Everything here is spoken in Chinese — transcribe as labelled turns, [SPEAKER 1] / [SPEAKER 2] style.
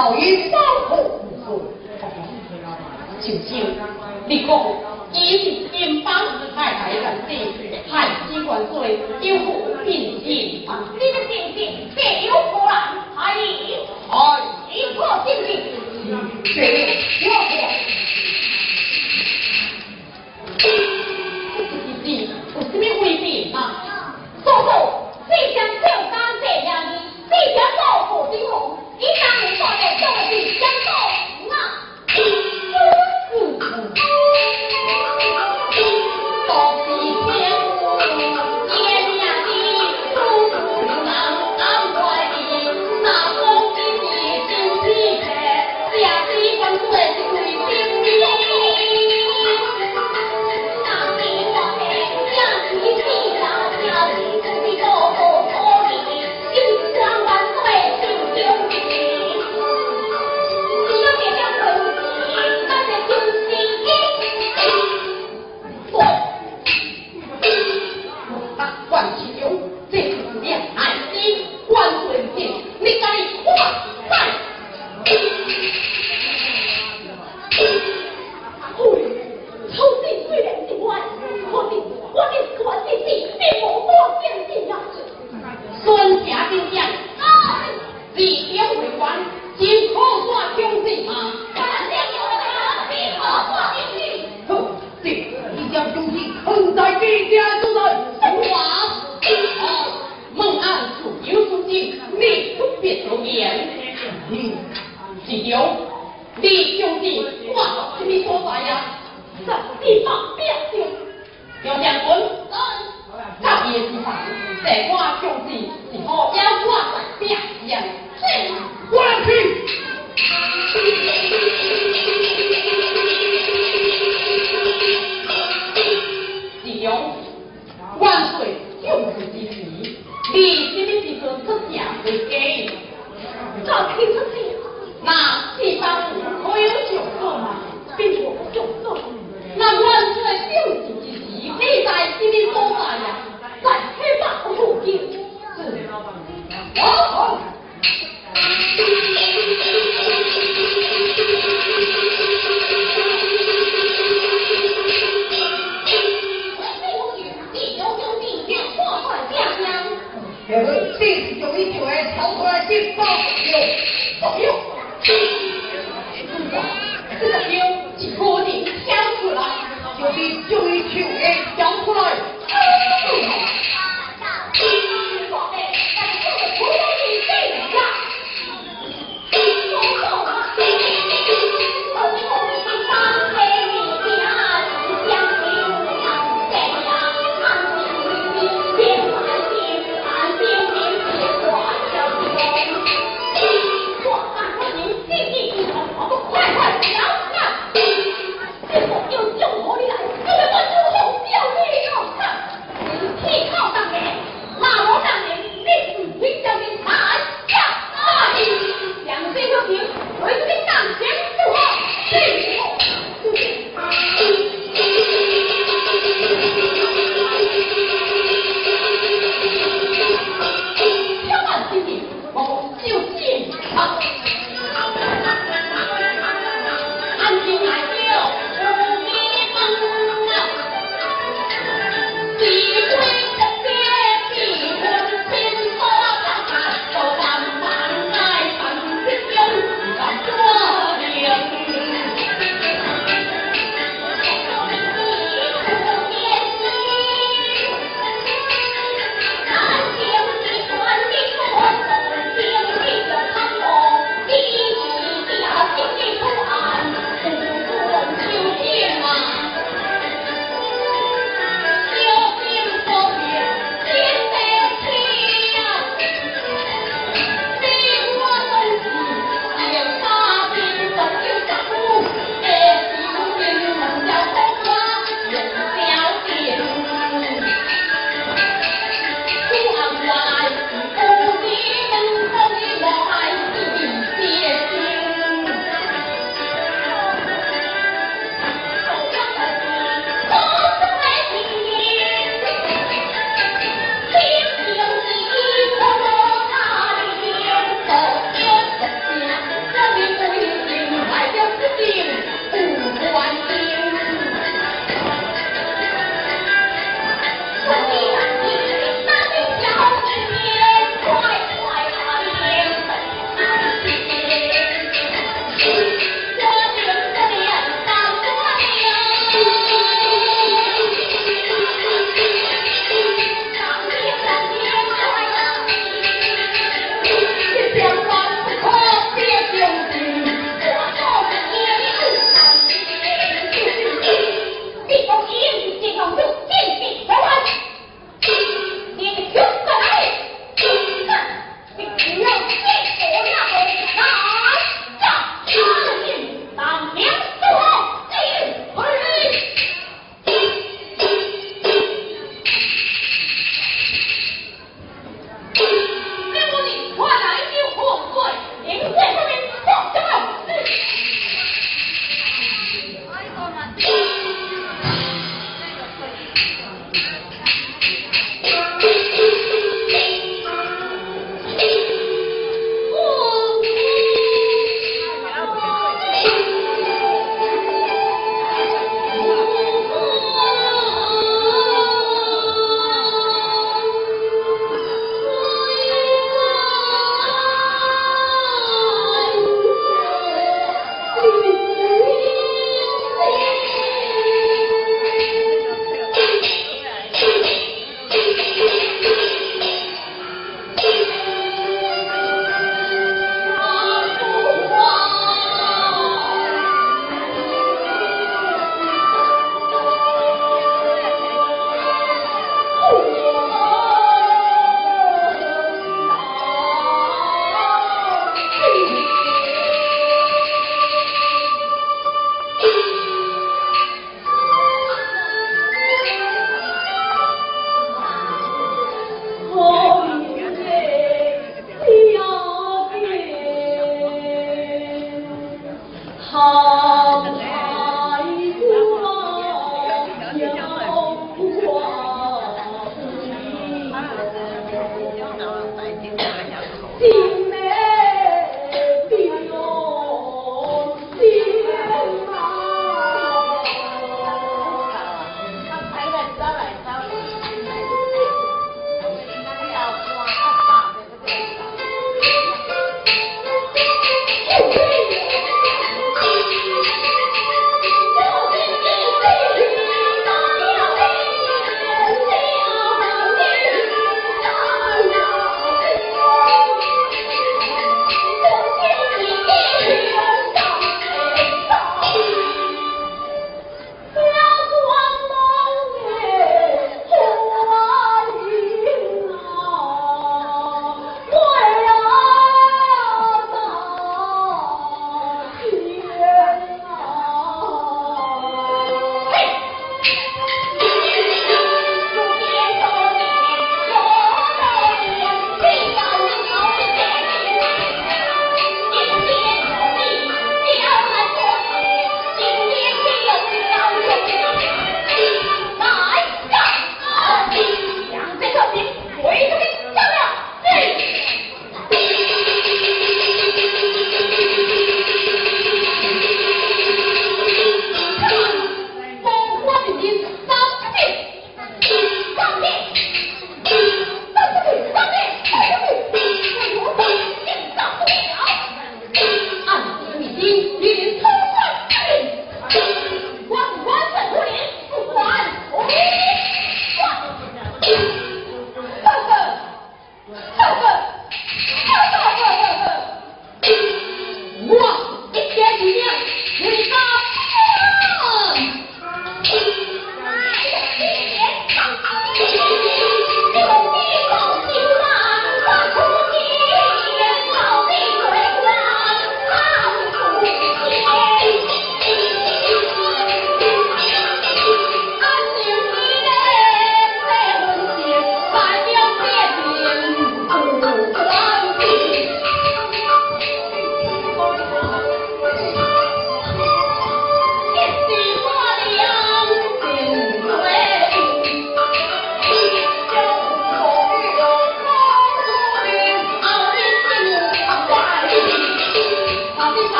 [SPEAKER 1] 好于保护母后请听立功一定禀报太白人的太极万岁第九一九哎调出来第八九哎呦哎呦哎呦哎呦哎呦哎呦哎呦哎呦哎呦哎呦哎